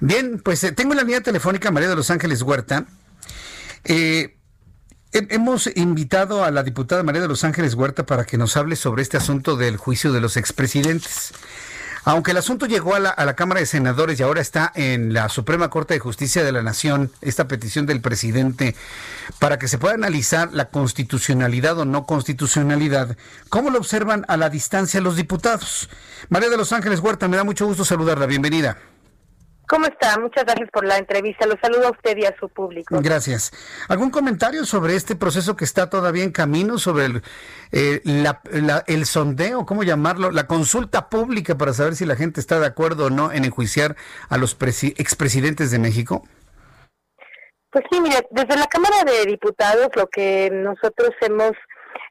Bien, pues eh, tengo la línea telefónica María de Los Ángeles Huerta. Eh, hemos invitado a la diputada María de Los Ángeles Huerta para que nos hable sobre este asunto del juicio de los expresidentes. Aunque el asunto llegó a la, Cámara de Senadores y ahora está en la Suprema Corte de Justicia de la Nación, esta petición del presidente para que se pueda analizar la constitucionalidad o no constitucionalidad, ¿cómo lo observan a la distancia los diputados? María de los Ángeles Huerta, me da mucho gusto saludarla. Bienvenida. ¿Cómo está? Muchas gracias por la entrevista. Lo saludo a usted y a su público. Gracias. ¿Algún comentario sobre este proceso que está todavía en camino, sobre el, eh, el sondeo, cómo llamarlo, la consulta pública para saber si la gente está de acuerdo o no en enjuiciar a los expresidentes de México? Pues sí, mire, desde la Cámara de Diputados lo que nosotros hemos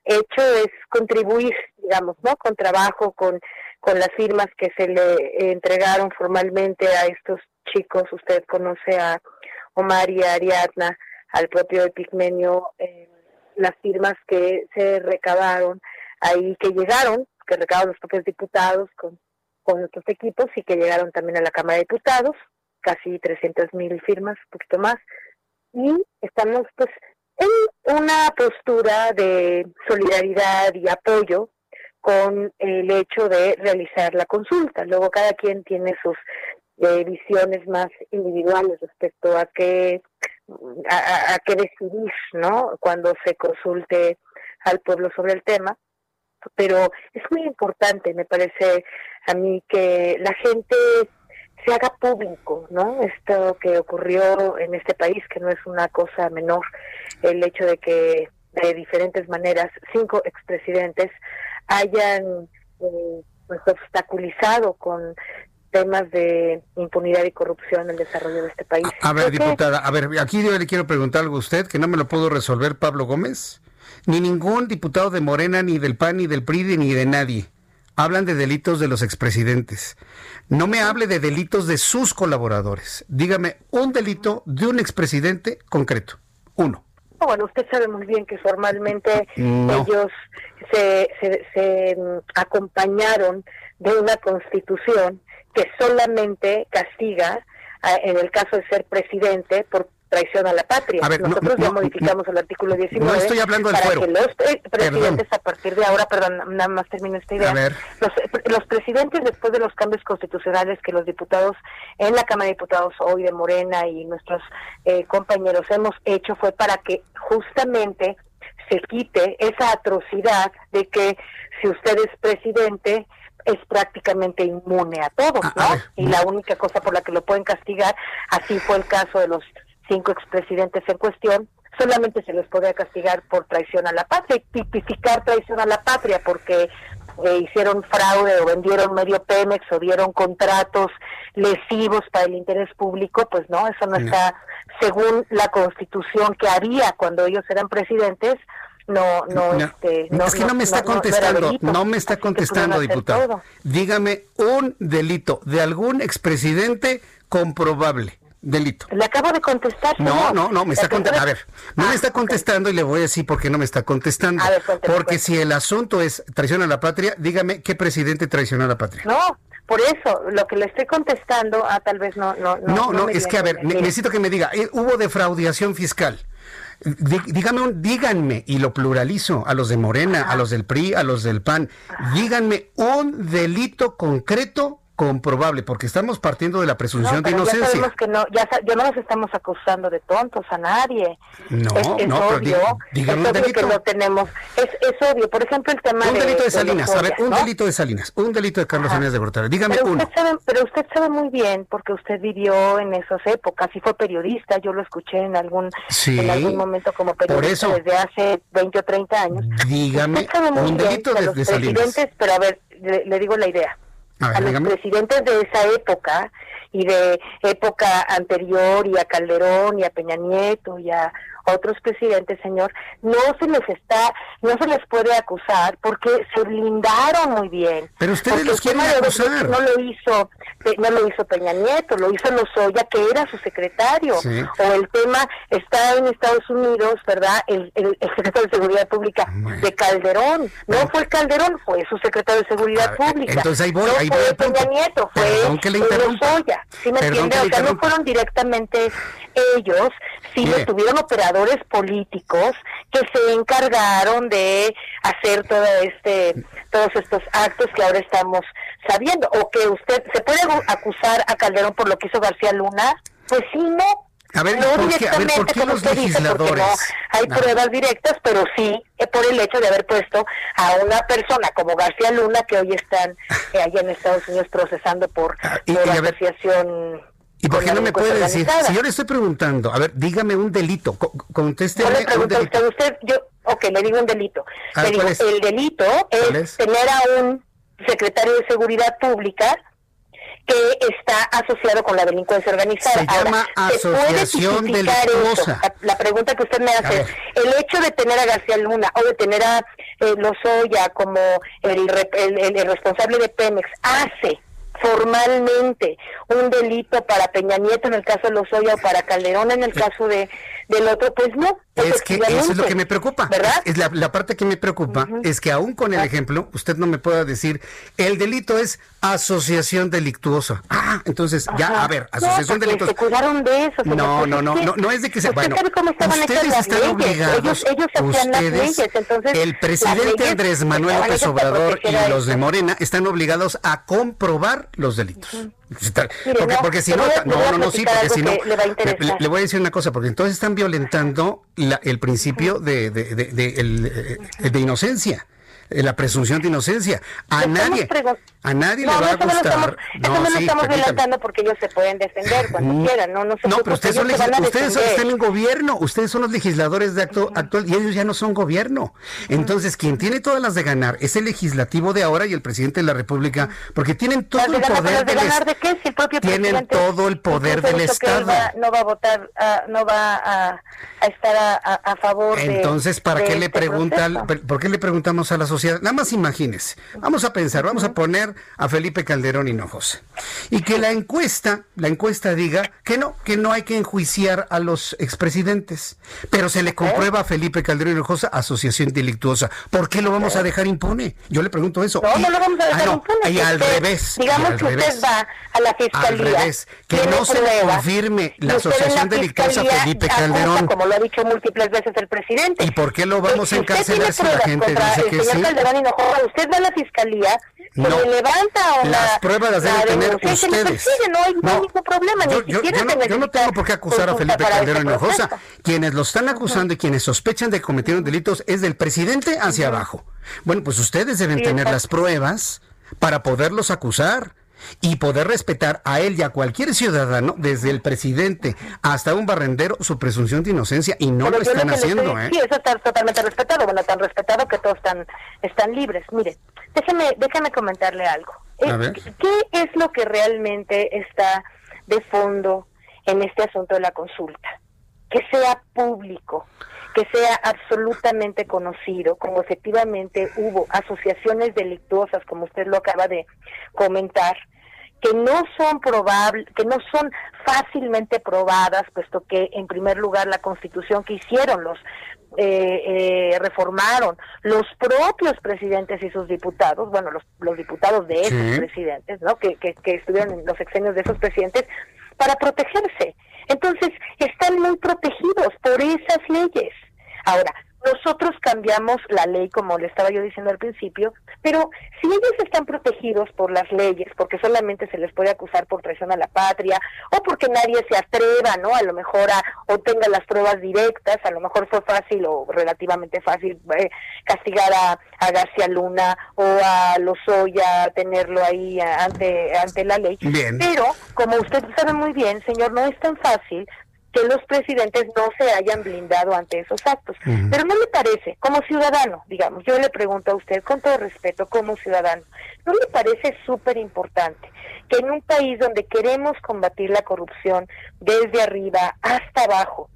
hecho es contribuir, digamos, ¿no? Con trabajo, con con las firmas que se le entregaron formalmente a estos chicos. Usted conoce a Omar y a Ariadna, al propio Epigmenio, eh, las firmas que se recabaron ahí, que llegaron, que recabaron los propios diputados con, con otros equipos y que llegaron también a la Cámara de Diputados, casi 300 mil firmas, un poquito más. Y estamos pues en una postura de solidaridad y apoyo con el hecho de realizar la consulta. Luego cada quien tiene sus eh, visiones más individuales respecto a qué a, qué decidir, ¿no? Cuando se consulte al pueblo sobre el tema. Pero es muy importante, me parece a mí, que la gente se haga público, ¿no? Esto que ocurrió en este país, que no es una cosa menor, el hecho de que de diferentes maneras cinco expresidentes hayan eh, pues, obstaculizado con temas de impunidad y corrupción en el desarrollo de este país. A, ver, diputada, a ver, aquí yo le quiero preguntar algo a usted, que no me lo puedo resolver Pablo Gómez, ni ningún diputado de Morena, ni del PAN, ni del PRI, ni de nadie. Hablan de delitos de los expresidentes. No me hable de delitos de sus colaboradores. Dígame un delito de un expresidente concreto. Uno. Bueno, usted sabe muy bien que formalmente ellos se, se, mm, acompañaron de una constitución que solamente castiga, en el caso de ser presidente, por traición a la patria. Nosotros ya modificamos el artículo 19 no estoy hablando para que los presidentes a partir de ahora, perdón, nada más termino esta idea, los, los, presidentes después de los cambios constitucionales que los diputados en la Cámara de Diputados hoy de Morena y nuestros eh, compañeros hemos hecho fue para que justamente se quite esa atrocidad de que si usted es presidente es prácticamente inmune a todo, ¿no? y la única cosa por la que lo pueden castigar, así fue el caso de los cinco expresidentes en cuestión, solamente se les podía castigar por traición a la patria y tipificar traición a la patria porque eh, hicieron fraude o vendieron medio Pemex o dieron contratos lesivos para el interés público, pues no, eso no, está según la constitución que había cuando ellos eran presidentes, no, no, este, no, es que no, me está contestando, no, me está contestando, diputado. Dígame un delito de algún expresidente comprobable delito. Le acabo de contestar. No, no, no, me está contestando. A ver, no me ah, está contestando y le voy a decir por qué no me está contestando. Porque si el asunto es traición a la patria, dígame qué presidente traicionó a la patria. No, por eso, lo que le estoy contestando, ah, tal vez no, no, no. No, no, es que a ver, necesito que me diga, eh, hubo defraudación fiscal. Dígame, díganme, y lo pluralizo, a los de Morena, a los del PRI, a los del PAN, díganme un delito concreto comprobable, porque estamos partiendo de la presunción de inocencia. Ya sabemos que no, ya, no nos estamos acusando de tontos a nadie. No, no, obvio, dígame un delito. que no tenemos, es, es obvio, por ejemplo el tema un delito de, Salinas, a ver, un delito de Salinas, un delito de Carlos Salinas de Gortari, dígame pero uno. Usted sabe, pero usted sabe muy bien, porque usted vivió en esas épocas y fue periodista, yo lo escuché en algún, en algún momento como periodista desde hace 20 o 30 años. Dígame un delito de, los Salinas. Pero a ver, le digo la idea a, los presidentes de esa época y de época anterior y a Calderón y a Peña Nieto y a otros presidentes, señor, no se les está, no se les puede acusar porque se blindaron muy bien. Pero ustedes los quieren acusar. No lo hizo, no lo hizo Peña Nieto, lo hizo Lozoya, que era su secretario. O el tema está en Estados Unidos, ¿verdad? El, el, secretario de Seguridad Pública de Calderón. No fue Calderón, fue su secretario de Seguridad Pública. Entonces ahí voy, no ahí fue Peña Nieto, fue Lozoya. ¿Sí me entiende? O sea, no fueron directamente ellos, sino tuvieron operadores políticos que se encargaron de hacer todo este, todos estos actos que ahora estamos sabiendo. O que usted, ¿se puede acusar a Calderón por lo que hizo García Luna? Pues sí, no. A ver, no directamente, como usted dice, porque no hay pruebas directas, pero sí eh, por el hecho de haber puesto a una persona como García Luna, que hoy están eh, allá en Estados Unidos procesando por, ah, asociación ¿Y por qué no me puede decir? Si yo le estoy preguntando, a ver, dígame un delito, conteste yo le pregunto a usted, yo, ok, le digo un delito. le digo, el delito es, tener a un secretario de Seguridad Pública que está asociado con la delincuencia organizada. Se llama asociación delictuosa. La, pregunta que usted me hace es, el hecho de tener a García Luna o de tener a eh, Lozoya como el, el, el responsable de Pemex hace formalmente un delito para Peña Nieto en el caso de Lozoya o para Calderón en el caso de del otro, pues no. Es que eso es lo que me preocupa. ¿Verdad? Es, la, parte que me preocupa es que aún con el ejemplo, usted no me pueda decir, el delito es asociación delictuosa. Ah, entonces, ya, a ver, asociación delictuosa. Se cuidaron de eso. No, no, no, no, no es de que se... Bueno, ustedes están obligados, ellos, ustedes, las leyes, entonces, el presidente Andrés Manuel López Obrador y los de Morena están obligados a comprobar los delitos. Porque, porque si no, no, no, no, sí, porque si no, le, voy a decir una cosa, porque entonces están violentando la, el principio de, de, de, de, de, de inocencia la presunción de inocencia. A nadie, a nadie le va a gustar. No, eso no lo estamos violentando porque ellos se pueden defender cuando quieran. No, no, no pero ustedes, son, ustedes están en gobierno, ustedes son los legisladores de acto actual y ellos ya no son gobierno. Entonces, quien tiene todas las de ganar es el legislativo de ahora y el presidente de la República, porque tienen todo el poder de ganar de qué? Si el propio tienen todo el poder del Estado. no va a votar, uh, no va a, a estar a, a, favor. Entonces, ¿para qué le este preguntan? ¿Por qué le preguntamos a la sociedad? Nada más imagínese. Vamos a pensar, vamos a poner a Felipe Calderón Hinojosa. Y que la encuesta, la encuesta diga que no, que no hay que enjuiciar a los expresidentes. Pero se le comprueba a Felipe Calderón Hinojosa asociación delictuosa. ¿Por qué lo vamos a dejar impune? Yo le pregunto eso. No, no lo vamos a dejar ah, impune. Y al revés. Digamos que usted va a la fiscalía. Al revés. Que no se le confirme la asociación delictuosa a Felipe Calderón. como lo ha dicho múltiples veces el presidente. ¿Y por qué lo vamos a encarcelar si la gente dice que sí? Calderón Hinojosa, usted va a la fiscalía no, se levanta o las pruebas las deben tener ustedes. no hay no, ningún problema. Yo, yo, no, yo, no, tengo por qué acusar a Felipe Calderón Hinojosa. Quienes lo están acusando y quienes sospechan de cometieron delitos es del presidente hacia abajo. Bueno, pues ustedes deben tener las pruebas para poderlos acusar y poder respetar a él y a cualquier ciudadano, desde el presidente hasta un barrendero, su presunción de inocencia y no lo están haciendo. ¿eh? Sí, eso está totalmente respetado, bueno, tan respetado que todos están, están libres. Mire, déjeme, déjame comentarle algo. Eh, ¿Qué es lo que realmente está de fondo en este asunto de la consulta? Que sea público, que sea absolutamente conocido, como efectivamente hubo asociaciones delictuosas, como usted lo acaba de comentar, que no son probables, que no son fácilmente probadas, puesto que en primer lugar la constitución que hicieron los eh, eh, reformaron los propios presidentes y sus diputados, bueno, los, los diputados de esos presidentes, ¿no? Que, que, que estuvieron en los exenios de esos presidentes, para protegerse. Entonces, están muy protegidos por esas leyes. Ahora, nosotros cambiamos la ley, como le estaba yo diciendo al principio, pero si ellos están protegidos por las leyes, porque solamente se les puede acusar por traición a la patria, o porque nadie se atreva, ¿no? A lo mejor a, o tenga las pruebas directas, a lo mejor fue fácil o relativamente fácil eh, castigar a, a, García Luna o a Lozoya, tenerlo ahí ante, ante la ley. Pero, como usted sabe muy bien, señor, no es tan fácil que los presidentes no se hayan blindado ante esos actos. Pero no le parece, como ciudadano, digamos, yo le pregunto a usted con todo respeto, como ciudadano, ¿no le parece súper importante que en un país donde queremos combatir la corrupción desde arriba hasta abajo,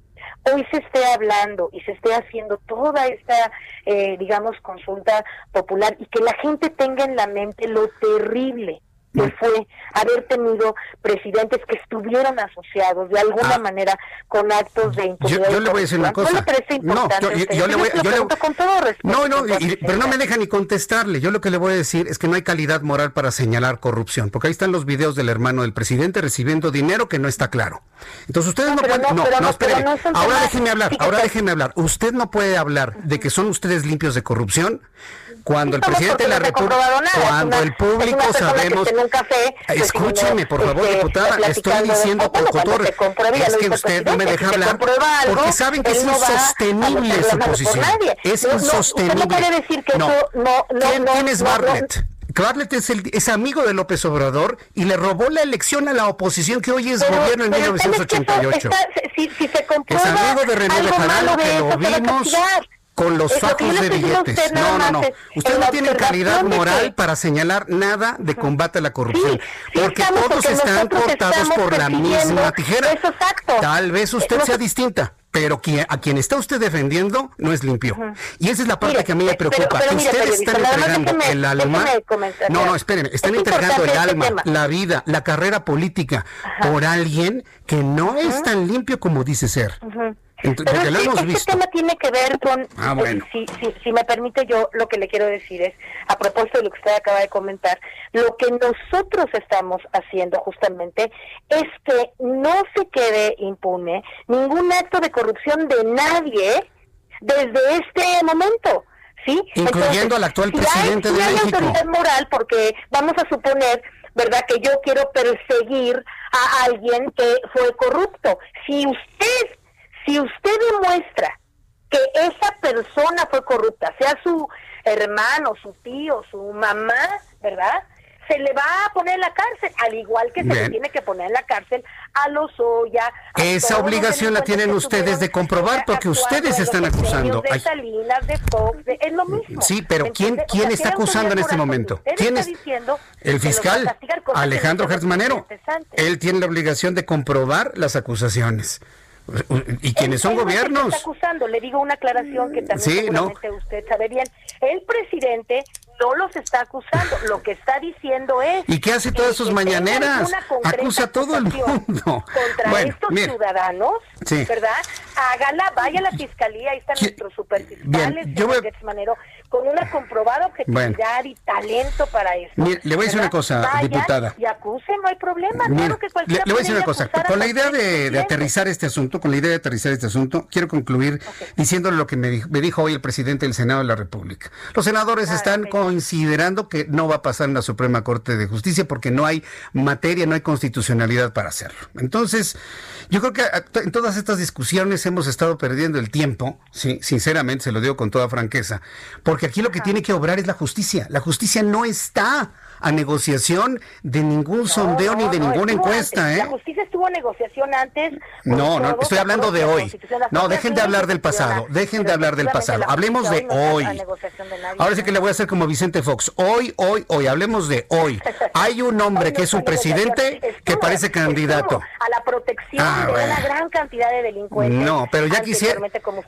hoy se esté hablando y se esté haciendo toda esta, eh, digamos, consulta popular y que la gente tenga en la mente lo terrible que fue haber tenido presidentes que estuvieron asociados de alguna ah. manera con actos de impunidad. Yo, le voy a decir una cosa. ¿No, yo, le voy, con todo respeto, No, no, pero no me deja ni contestarle. Yo lo que le voy a decir es que no hay calidad moral para señalar corrupción, porque ahí están los videos del hermano del presidente recibiendo dinero que no está claro. Entonces ustedes no, pueden, no, no, espere. Ahora déjenme hablar, ahora déjenme hablar. Usted no puede hablar de que son ustedes limpios de corrupción cuando el presidente de la República, cuando el público sabemos, pues, escúcheme por favor este, diputada, estoy diciendo por favor, es que usted no me deja hablar, porque saben que es insostenible su posición, es insostenible. No, ¿Quién es Bartlett? Bartlett es, el, es amigo de López Obrador y le robó la elección a la oposición que hoy es gobierno en 1988. es amigo de René Bejarano, que lo vimos con los sacos de billetes. No, no, no. Ustedes no tienen calidad moral para señalar nada de combate a la corrupción. porque todos están cortados por la misma tijera. Tal vez usted sea distinta pero a quien está usted defendiendo no es limpio. Y esa es la parte que a mí me preocupa. ustedes están entregando el alma. No, no, espérenme. Están entregando el alma, la vida, la carrera política por alguien que no es tan limpio como dice ser. Pero lo hemos este tema tiene que ver con, ah, eh, si, si, me permite yo, lo que le quiero decir es, a propósito de lo que usted acaba de comentar, lo que nosotros estamos haciendo justamente es que no se quede impune ningún acto de corrupción de nadie desde este momento. ¿Sí? Incluyendo al actual presidente de México. Hay autoridad moral porque vamos a suponer ¿verdad? Que yo quiero perseguir a alguien que fue corrupto. Si usted si usted demuestra que esa persona fue corrupta, sea su hermano, su tío, su mamá, ¿verdad? Se le va a poner en la cárcel, al igual que se le tiene que poner en la cárcel a los Oya. Esa obligación la tienen ustedes de comprobar porque ustedes están acusando. De Salinas, de Fox, es lo mismo. Sí, pero ¿quién, quién está acusando en este momento? ¿Quién es? El fiscal Alejandro Gersmanero. Él tiene la obligación de comprobar las acusaciones. ¿Y quiénes son gobiernos? Está acusando, le digo una aclaración que también seguramente usted sabe bien. El presidente no los está acusando, lo que está diciendo es... ¿Y qué hace todas sus mañaneras? Acusa a todo el mundo. Contra estos ciudadanos, ¿verdad? Hágala, vaya a la fiscalía, ahí están nuestros superfiscales, yo Manero, con una comprobada objetividad y talento para eso. le voy a decir una cosa, diputada. Y acuse, no hay problema. claro que le, le, voy a decir una cosa. Con la idea de, aterrizar este asunto, con la idea de aterrizar este asunto, quiero concluir diciéndole lo que me dijo, hoy el presidente del Senado de la República. Los senadores ah, están considerando que no va a pasar en la Suprema Corte de Justicia porque no hay materia, no hay constitucionalidad para hacerlo. Entonces, yo creo que en todas estas discusiones hemos estado perdiendo el tiempo, sí, sinceramente se lo digo con toda franqueza, porque aquí lo que tiene que obrar es la justicia. La justicia no está a negociación de ningún sondeo ni de ninguna encuesta. ¿eh? La justicia estuvo negociación antes. No, no, estoy hablando de hoy. No, dejen de hablar del pasado, dejen de hablar del pasado. Hablemos de hoy. Ahora sí que le voy a hacer como Vicente Fox. Hoy, hoy, hoy, hablemos de hoy. Hay un hombre que es un presidente que parece candidato. A la protección ah, de una gran cantidad de delincuentes. No, pero ya quisiera...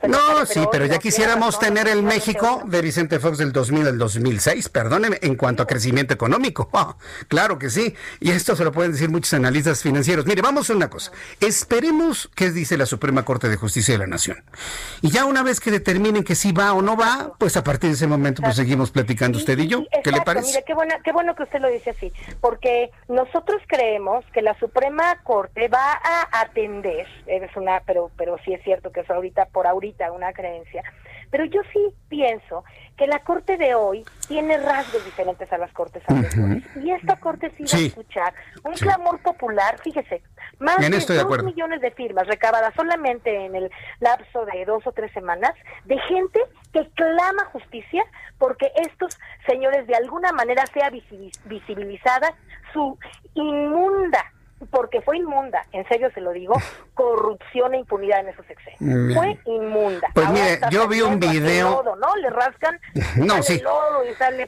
No, sí, pero ya quisiéramos tener el México de Vicente Fox del 2000 al 2006, perdóneme, en cuanto a crecimiento económico. Ah, claro que sí. Y esto se lo pueden decir muchos analistas financieros. Mire, vamos a una cosa. Esperemos qué dice la Suprema Corte de Justicia de la Nación. Y ya una vez que determinen que sí va o no va, pues a partir de ese momento pues seguimos platicando usted y yo. ¿Qué le parece? Mire, qué, qué bueno que usted lo dice así. Porque nosotros creemos que la Suprema Corte va a atender, es una, pero, pero sí es cierto que es ahorita, por ahorita, una creencia. Pero yo sí pienso que la corte de hoy tiene rasgos diferentes a las cortes anteriores. Y esta corte sí va a escuchar un clamor popular, fíjese, más de dos millones de firmas recabadas solamente en el lapso de dos o tres semanas de gente que clama justicia porque estos señores de alguna manera sea visibilizada su inmunda porque fue inmunda, en serio se lo digo, corrupción e impunidad en esos sexenios. Fue inmunda. Pues mire, yo vi un video. ¿no? Le rascan. No, sí.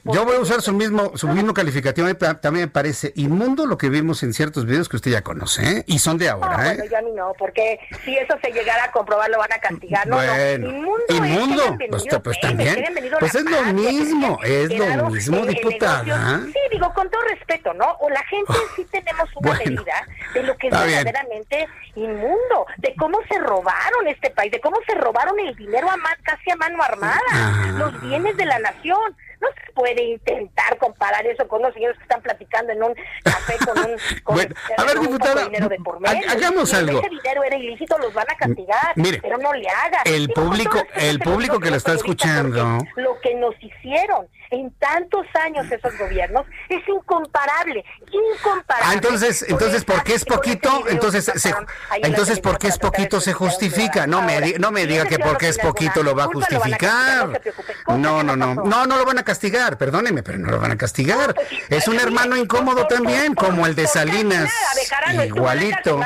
yo voy a usar su mismo, su mismo calificativo. También me parece inmundo lo que vimos en ciertos videos que usted ya conoce, ¿eh? Y son de ahora, no, ¿eh? Bueno, yo a mí no, porque si eso se llegara a comprobar, lo van a castigar. No, bueno, Inmundo. Inmundo. pues, pues también. Pues es lo mismo, es lo mismo, diputada. Sí, digo, con todo respeto, ¿no? O la gente sí tenemos una medida de lo que es verdaderamente inmundo, de cómo se robaron este país, de cómo se robaron el dinero a casi a mano armada, ah. los bienes de la nación. No se puede intentar comparar eso con los señores que están platicando en un café con un. bueno, a ver, diputada, hagamos algo. ese dinero era ilícito, los van a castigar. Mire, pero no le haga. El público, el público que lo está escuchando. Lo que nos hicieron en tantos años esos gobiernos es incomparable, incomparable. Ah, entonces, entonces, ¿por qué es poquito? Entonces, se, entonces, ¿por qué es poquito se justifica? No me, no me diga que porque es poquito lo va a justificar. No, no, no, no, no lo van a castigar, perdóneme, pero no lo van a castigar. Pues es un hermano incómodo también, como el de Salinas. Igualito.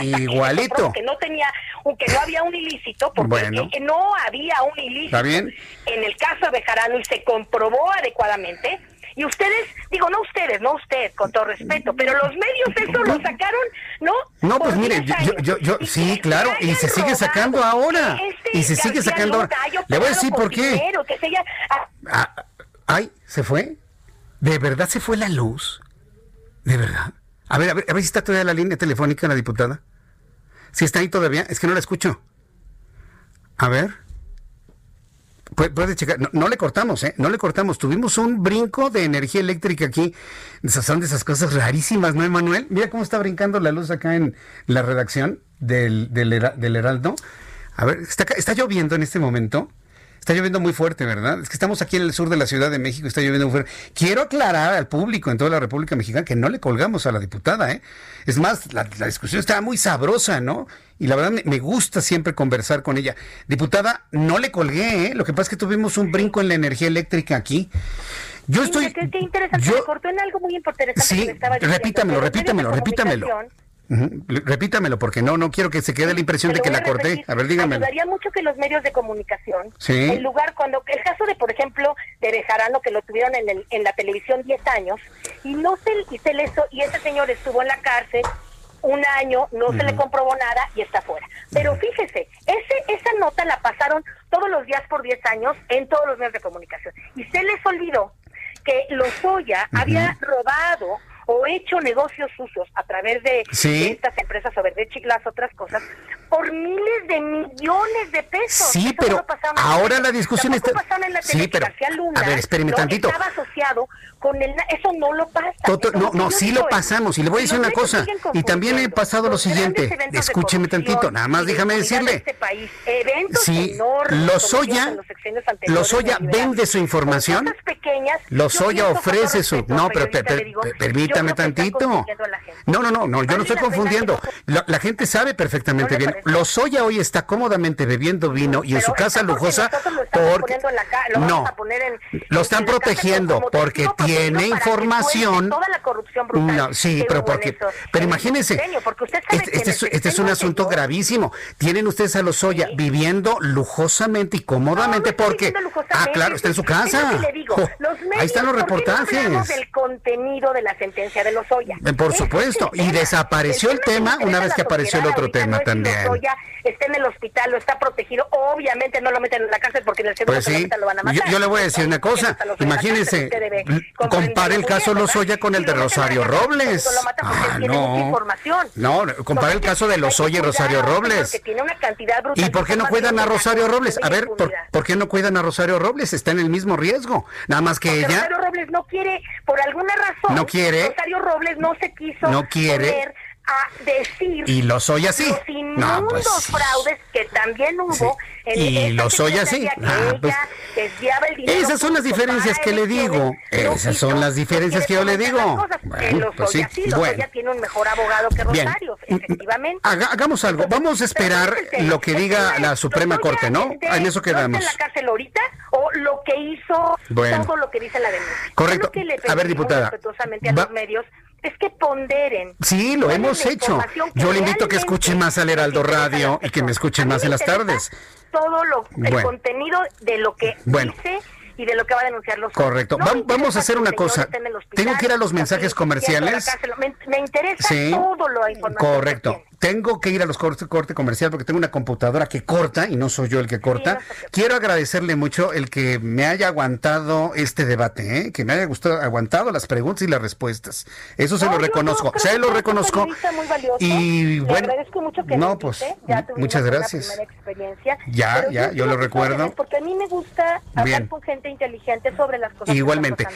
Igualito. Que no tenía, que no había un ilícito, porque no había un ilícito. bien? En el caso de Bejarano y se comprobó adecuadamente. Y ustedes, digo, no ustedes, no usted, con todo respeto, pero los medios eso lo sacaron, ¿no? No, pues mire, yo, yo, yo, sí, claro, y se sigue sacando ahora. Este y se sigue sacando ahora. Le voy a decir por qué. Ah. Ah, ay, ¿se fue? ¿De verdad se fue la luz? ¿De verdad? A ver, a ver, a ver si está todavía la línea telefónica la diputada. Si está ahí todavía, es que no la escucho. A ver. Puede checar, no, le cortamos, ¿eh? No le cortamos. Tuvimos un brinco de energía eléctrica aquí. Son de esas cosas rarísimas, ¿no, Emanuel? Mira cómo está brincando la luz acá en la redacción del, del, Heraldo. A ver, está, está lloviendo en este momento. Está lloviendo muy fuerte, ¿verdad? Es que estamos aquí en el sur de la Ciudad de México, está lloviendo muy fuerte. Quiero aclarar al público en toda la República Mexicana que no le colgamos a la diputada, ¿eh? Es más, la, discusión estaba muy sabrosa, ¿no? Y la verdad me, gusta siempre conversar con ella. Diputada, no le colgué, ¿eh? Lo que pasa es que tuvimos un brinco en la energía eléctrica aquí. Yo estoy... Qué, interesante, me cortó en algo muy importante. Sí, repítamelo, repítamelo, repítamelo. Repítamelo, porque no, no quiero que se quede la impresión de que la corté. A, ver, dígame. Ayudaría mucho que los medios de comunicación, en lugar, cuando el caso de, por ejemplo, de Bejarano, que lo tuvieron en, el, en la televisión 10 años, y no se, y se y ese señor estuvo en la cárcel un año, no se le comprobó nada y está fuera. Pero fíjese, ese, esa nota la pasaron todos los días por 10 años en todos los medios de comunicación. Y se les olvidó que Lozoya había robado o hecho negocios sucios a través de, estas empresas o de las otras cosas por miles de millones de pesos. Sí, pero ahora la discusión está... En la sí, pero a ver, espéreme tantito. Estaba asociado con el... Eso no lo pasa. no, no, sí lo pasamos. Y le voy a decir una cosa. Y también he pasado lo siguiente. Escúcheme tantito. Nada más déjame decirle. Este país, eventos sí, Lozoya, Lozoya vende su información. Lozoya ofrece su... No, pero permítame tantito. No, no, no, no, yo no estoy confundiendo. La, gente sabe perfectamente bien. Lozoya hoy está cómodamente bebiendo vino y en su casa lujosa porque no lo están protegiendo porque tiene información. Toda la corrupción brutal no, sí, pero porque, pero imagínense, este, este, es, este es un asunto gravísimo. Tienen ustedes a Lozoya viviendo lujosamente y cómodamente porque ah, claro, está en su casa. ahí están los reportajes. del contenido de la sentencia de Lozoya. Eh, por supuesto, y desapareció el tema una vez que apareció el otro tema también está en el hospital o está protegido, obviamente no lo meten en la cárcel porque en el segundo pues lo van a matar. Yo, le voy a decir una cosa, imagínense, compare el caso Lozoya con el de Rosario Robles. Ah, no, no, compare el caso de Lozoya y Rosario Robles. ¿Y por qué no cuidan a Rosario Robles? A ver, ¿por, qué no cuidan a Rosario Robles? Está en el mismo riesgo, nada más que ella... Robles no quiere, por alguna razón, no quiere, Rosario Robles no se quiso no quiere, a decir y lo soy así. Los inmundos pues, fraudes que también hubo y lo soy así. ah, pues, esas son las diferencias que le digo. Esas son las diferencias que yo le digo. bueno, pues sí. bueno. tiene un mejor abogado que Rosario efectivamente. Hagamos algo. Vamos a esperar lo que diga la Suprema Corte ¿no? en eso quedamos en la cárcel ahorita o lo que hizo todo lo que dice la denuncia correcto. a ver diputada respetuosamente a los medios es que ponderen. Sí, lo hemos hecho. Yo le invito a que escuche más al Heraldo Radio y que me escuchen más en las tardes. Todo lo, el contenido de lo que dice y de lo que va a denunciar los Correcto. vamos a hacer una cosa. Tengo que ir a los mensajes comerciales. Me, interesa todo lo información. Correcto. Tengo que ir a los cortes corte comercial porque tengo una computadora que corta y no soy yo el que corta. Quiero agradecerle mucho el que me haya aguantado este debate, ¿eh? que me haya gustado, aguantado las preguntas y las respuestas. Eso se lo reconozco, se lo reconozco. Y bueno, agradezco mucho que no, pues muchas gracias. Ya, ya, yo, lo recuerdo. Porque a mí me gusta hablar con gente inteligente sobre las cosas. Igualmente.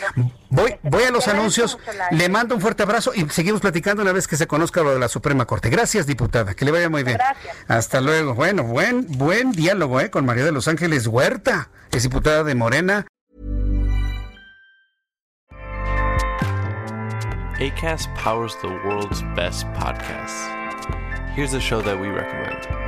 voy, voy a los anuncios. Le mando un fuerte abrazo y seguimos platicando una vez que se conozca lo de la Suprema Corte. Gracias, diputada. Que le vaya muy bien. Gracias. Hasta luego. Bueno, buen, buen diálogo ¿eh? con María de los Ángeles Huerta, es diputada de Morena. ACAST powers the world's best podcasts. Here's a show that we recommend.